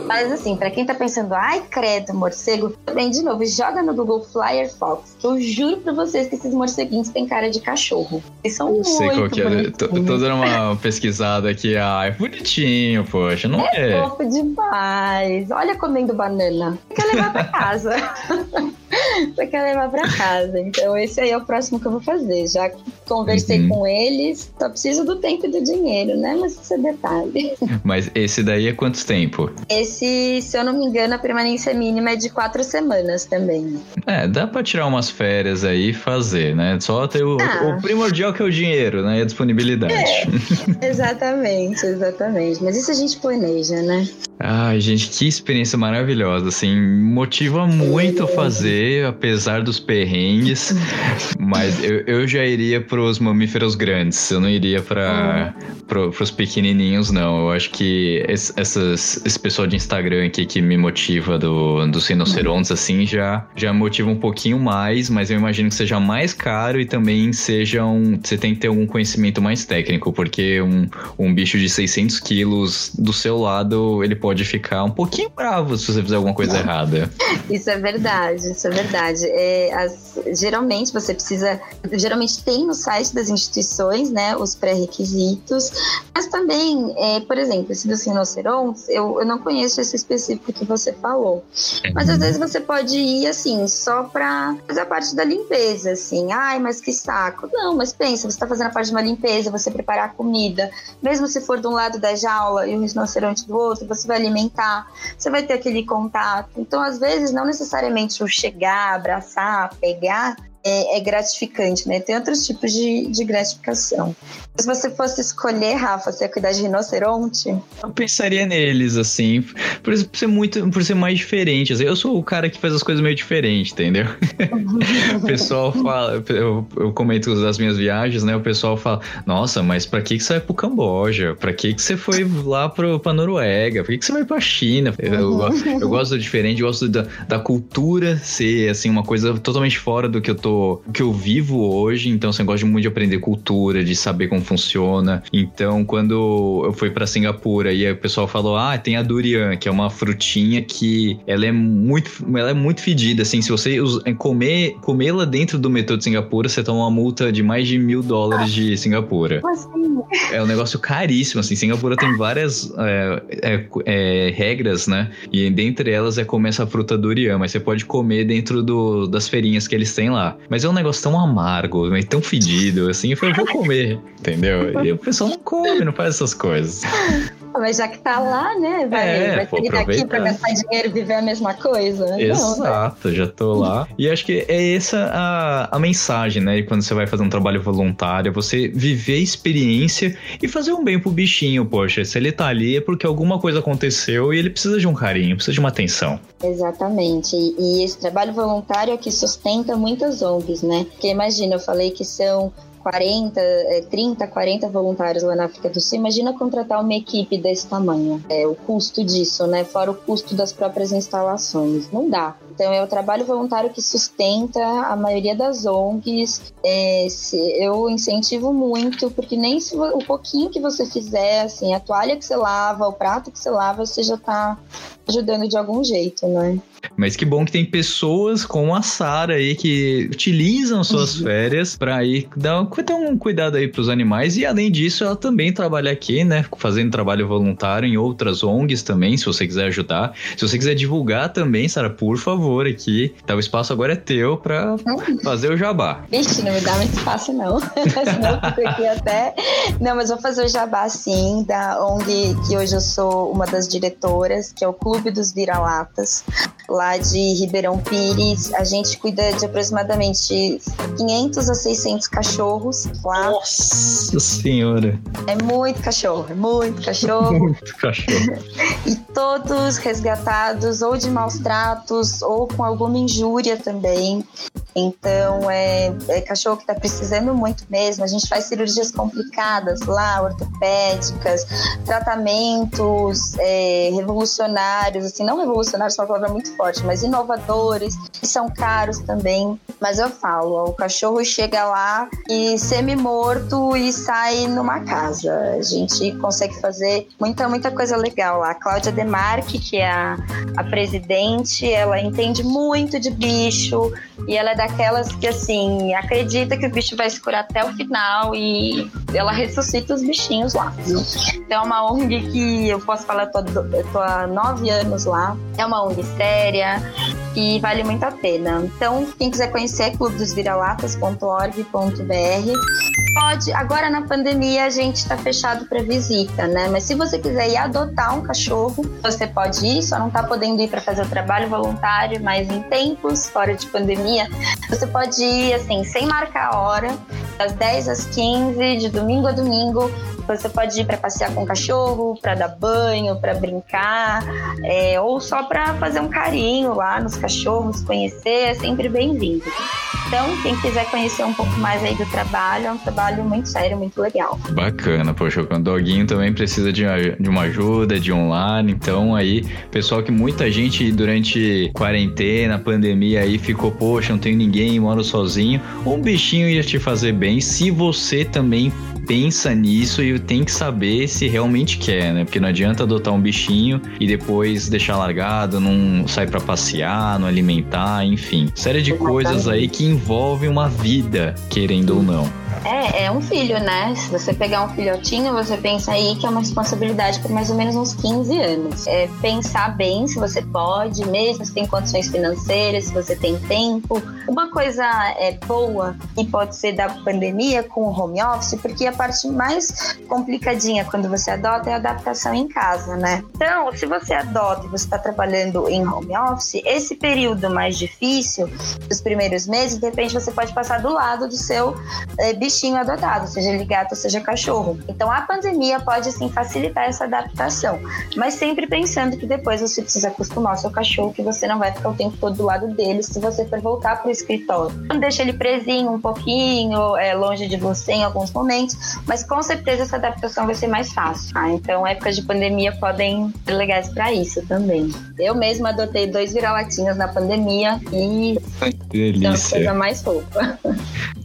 Mas assim, para quem tá pensando, ai, credo, morcego, também de novo, joga no Google Flyer Fox, que eu juro pra vocês que esses morceguinhos têm cara de cachorro. Eles são muito sei qual que é. Tô, tô, dando uma pesquisada aqui. Ai, bonitinho, poxa, não é? É fofo demais. Olha comendo banana. Quer levar pra casa. Você quer levar pra casa. Então, esse aí é o próximo que eu vou fazer. Já conversei uhum. com eles, só preciso do tempo e do dinheiro, né? Mas isso é detalhe. Mas esse daí é quanto tempo? Esse, se eu não me engano, a permanência mínima é de quatro semanas também. É, dá pra tirar umas férias aí e fazer, né? Só ter o, ah. o primordial que é o dinheiro, né? E a disponibilidade. É, exatamente, exatamente. Mas isso a gente planeja, né? Ai, gente, que experiência maravilhosa, assim, motiva muito fazer, apesar dos perrengues, mas eu, eu já iria pros mamíferos grandes, eu não iria para pro, pros pequenininhos, não, eu acho que esse, essas, esse pessoal de Instagram aqui que me motiva do, dos rinocerontes, assim, já, já motiva um pouquinho mais, mas eu imagino que seja mais caro e também seja um, você tem que ter algum conhecimento mais técnico, porque um, um bicho de 600 quilos do seu lado, ele pode ficar um pouquinho bravo se você fizer alguma coisa errada. Isso é verdade, isso é verdade. É, as, geralmente você precisa. Geralmente tem no site das instituições, né, os pré-requisitos, mas também, é, por exemplo, esse dos rinocerontes, eu, eu não conheço esse específico que você falou. Mas às vezes você pode ir assim, só pra fazer a parte da limpeza, assim. Ai, mas que saco. Não, mas pensa, você tá fazendo a parte de uma limpeza, você preparar a comida. Mesmo se for de um lado da jaula e o rinoceronte do outro, você vai alimentar, você vai ter aquele contato. Então, às vezes, não necessariamente o chegar, abraçar, pegar, é, é, gratificante, né? Tem outros tipos de, de gratificação. Se você fosse escolher, Rafa, você ia cuidar de rinoceronte? Eu pensaria neles, assim, por ser muito, por ser mais diferente. Assim, eu sou o cara que faz as coisas meio diferente, entendeu? o pessoal fala, eu, eu comento das minhas viagens, né? O pessoal fala, nossa, mas pra que, que você vai pro Camboja? Pra que, que você foi lá pro, pra Noruega? Pra que, que você vai pra China? Eu, eu, eu gosto do diferente, eu gosto da, da cultura ser, assim, uma coisa totalmente fora do que eu tô muito o que eu vivo hoje, então você gosta muito de aprender cultura, de saber como funciona. Então, quando eu fui para Singapura e o pessoal falou: "Ah, tem a durian, que é uma frutinha que ela é muito, ela é muito fedida, assim, se você comer comê-la dentro do metrô de Singapura, você toma uma multa de mais de mil dólares de Singapura. Assim. É um negócio caríssimo, assim. Singapura tem várias é, é, é, regras, né? E dentre elas é comer essa fruta durian, mas você pode comer dentro do, das feirinhas que eles têm lá. Mas é um negócio tão amargo, tão fedido, assim. Eu falei, vou comer, entendeu? E o pessoal não come, não faz essas coisas. Mas já que tá lá, né? Vai, É, vai pô, sair daqui pra gastar dinheiro e viver a mesma coisa? Não? Exato, já tô lá. E acho que é essa a, a mensagem, né? Quando você vai fazer um trabalho voluntário, você viver a experiência e fazer um bem pro bichinho, poxa. Se ele tá ali é porque alguma coisa aconteceu e ele precisa de um carinho, precisa de uma atenção. Exatamente. E, e esse trabalho voluntário é que sustenta muitas ONGs, né? Porque imagina, eu falei que são 40, é, 30, 40 voluntários lá na África do Sul. Imagina contratar uma equipe desse tamanho. É, o custo disso, né? Fora o custo das próprias instalações. Não dá. Então é o trabalho voluntário que sustenta a maioria das ONGs. É, eu incentivo muito, porque nem se o pouquinho que você fizer, assim, a toalha que você lava, o prato que você lava, você já tá ajudando de algum jeito, né? Mas que bom que tem pessoas como a Sara aí que utilizam suas férias pra ir dar, dar um cuidado aí pros animais e além disso ela também trabalha aqui, né, fazendo trabalho voluntário em outras ONGs também, se você quiser ajudar. Se você quiser divulgar também, Sara, por favor, aqui, tá o espaço agora é teu pra fazer o jabá. Vixe, não me dá muito espaço, não. Senão eu fico aqui até. Não, mas vou fazer o jabá sim, da ONG que hoje eu sou uma das diretoras, que é o Clube dos Vira-Latas, lá de Ribeirão Pires. A gente cuida de aproximadamente 500 a 600 cachorros lá. Nossa senhora, É muito cachorro, é muito cachorro. muito cachorro. e todos resgatados ou de maus tratos ou com alguma injúria também. Então, é, é cachorro que está precisando muito mesmo. A gente faz cirurgias complicadas lá, ortopédicas, tratamentos é, revolucionários, assim, não revolucionários, é uma palavra muito forte, mas inovadores, que são caros também. Mas eu falo, o cachorro chega lá e semi-morto e sai numa casa. A gente consegue fazer muita, muita coisa legal lá. A Cláudia Demarque, que é a, a presidente, ela entende muito de bicho e ela é daquelas que, assim, acredita que o bicho vai se curar até o final e ela ressuscita os bichinhos lá. Então é uma ONG que eu posso falar, eu tô, eu tô há nove anos lá. É uma ONG séria e vale muito a pena. Então, quem quiser conhecer é clubedosviralatas.org.br. Pode, agora na pandemia a gente está fechado para visita, né? Mas se você quiser ir adotar um cachorro, você pode ir, só não tá podendo ir para fazer o trabalho voluntário, mas em tempos fora de pandemia, você pode ir assim, sem marcar a hora, das 10 às 15, de domingo a domingo. Você pode ir para passear com o cachorro, para dar banho, para brincar, é, ou só para fazer um carinho lá nos cachorros, conhecer, é sempre bem-vindo. Então, quem quiser conhecer um pouco mais aí do trabalho, é um trabalho muito sério, muito legal. Bacana, poxa, o doguinho também precisa de, de uma ajuda, de um lar, então aí, pessoal que muita gente durante quarentena, pandemia aí ficou, poxa, não tenho ninguém, moro sozinho, um bichinho ia te fazer bem se você também pensa nisso e tem que saber se realmente quer, né? Porque não adianta adotar um bichinho e depois deixar largado, não sair pra passear, não alimentar, enfim. Série de coisas aí que envolvem uma vida, querendo ou não. É, é um filho, né? Se você pegar um filhotinho, você pensa aí que é uma responsabilidade por mais ou menos uns 15 anos. É pensar bem se você pode, mesmo se tem condições financeiras, se você tem tempo. Uma coisa é boa que pode ser da pandemia com o home office, porque a parte mais complicadinha quando você adota é a adaptação em casa, né? Então, se você adota e você está trabalhando em home office, esse período mais difícil, os primeiros meses, de repente você pode passar do lado do seu é, bichinho adotado. seja ele gato, seja cachorro. Então a pandemia pode sim facilitar essa adaptação, mas sempre pensando que depois você precisa acostumar o seu cachorro, que você não vai ficar o tempo todo do lado dele se você for voltar para o escritório. Não deixa ele presinho um pouquinho, é, longe de você em alguns momentos, mas com certeza essa adaptação vai ser mais fácil. Ah, então épocas de pandemia podem ser legais para isso também. Eu mesma adotei dois vira-latinhas na pandemia e delícia. coisa mais fofa.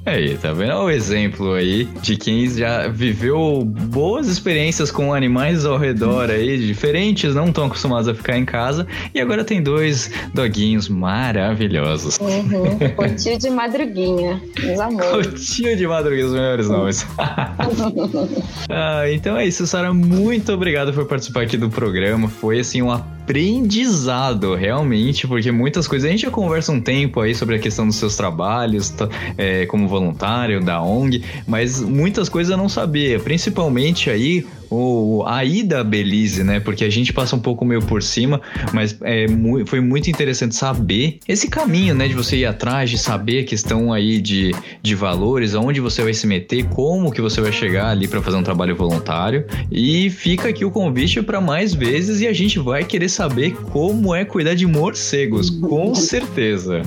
Aí, tá vendo? Olha o exemplo aí de quem já viveu boas experiências com animais ao redor aí, diferentes, não tão acostumados a ficar em casa, e agora tem dois doguinhos maravilhosos. Uhum. De madruguinha, meus amores. Curtiu de madruguinha, os melhores nomes. ah, então é isso, Sara. Muito obrigado por participar aqui do programa. Foi assim um aprendizado, realmente, porque muitas coisas. A gente já conversa um tempo aí sobre a questão dos seus trabalhos, é, como voluntário da ONG, mas muitas coisas eu não sabia, principalmente aí o, a ida a Belize, né? Porque a gente passa um pouco meio por cima, mas é, mu foi muito interessante saber esse caminho, né? De você ir atrás, de saber a questão aí de, de valores, aonde você vai se meter, como que você vai chegar ali para fazer um trabalho voluntário. E fica aqui o convite para mais vezes e a gente vai querer saber como é cuidar de morcegos, com certeza.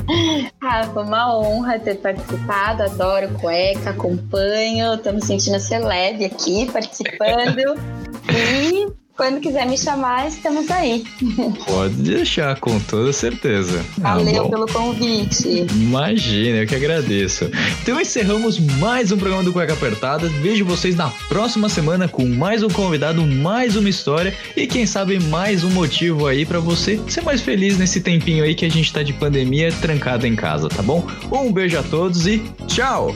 Ah, foi uma honra ter participado, adoro cueca, acompanho, tô me sentindo ser leve aqui participando. E quando quiser me chamar, estamos aí. Pode deixar, com toda certeza. Valeu ah, pelo convite. Imagina, eu que agradeço. Então encerramos mais um programa do Cueca Apertada. Vejo vocês na próxima semana com mais um convidado, mais uma história e quem sabe mais um motivo aí para você ser mais feliz nesse tempinho aí que a gente tá de pandemia trancado em casa, tá bom? Um beijo a todos e tchau!